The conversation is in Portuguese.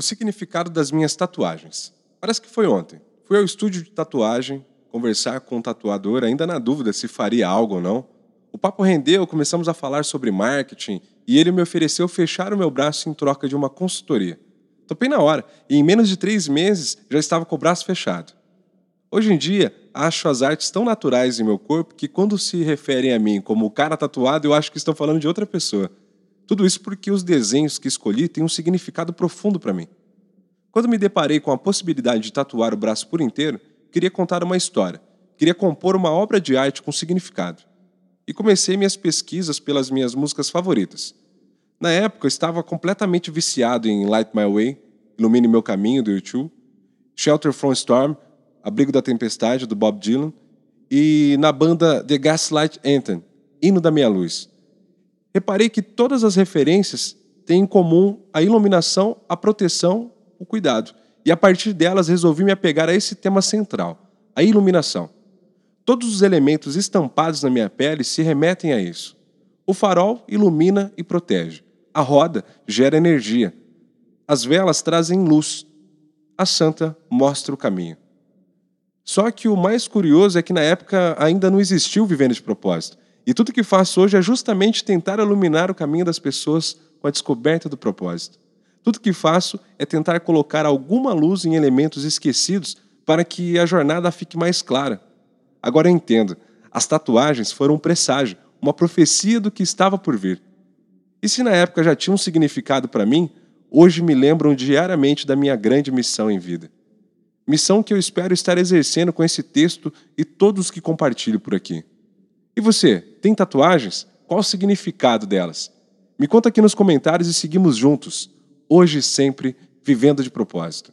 O significado das minhas tatuagens. Parece que foi ontem. Fui ao estúdio de tatuagem, conversar com o tatuador, ainda na dúvida se faria algo ou não. O papo rendeu, começamos a falar sobre marketing e ele me ofereceu fechar o meu braço em troca de uma consultoria. Topei na hora e em menos de três meses já estava com o braço fechado. Hoje em dia, acho as artes tão naturais em meu corpo que quando se referem a mim como o cara tatuado, eu acho que estão falando de outra pessoa. Tudo isso porque os desenhos que escolhi têm um significado profundo para mim. Quando me deparei com a possibilidade de tatuar o braço por inteiro, queria contar uma história, queria compor uma obra de arte com significado. E comecei minhas pesquisas pelas minhas músicas favoritas. Na época, estava completamente viciado em Light My Way, Ilumine Meu Caminho, do YouTube, Shelter from Storm, Abrigo da Tempestade, do Bob Dylan, e na banda The Gaslight Anthem, Hino da Minha Luz, reparei que todas as referências têm em comum a iluminação, a proteção, o cuidado. E a partir delas resolvi me apegar a esse tema central, a iluminação. Todos os elementos estampados na minha pele se remetem a isso. O farol ilumina e protege. A roda gera energia. As velas trazem luz. A santa mostra o caminho. Só que o mais curioso é que na época ainda não existiu vivendo de propósito. E tudo que faço hoje é justamente tentar iluminar o caminho das pessoas com a descoberta do propósito. Tudo que faço é tentar colocar alguma luz em elementos esquecidos para que a jornada fique mais clara. Agora eu entendo. As tatuagens foram um presságio, uma profecia do que estava por vir. E se na época já tinha um significado para mim, hoje me lembram diariamente da minha grande missão em vida. Missão que eu espero estar exercendo com esse texto e todos que compartilho por aqui. E você, tem tatuagens? Qual o significado delas? Me conta aqui nos comentários e seguimos juntos, hoje e sempre, vivendo de propósito.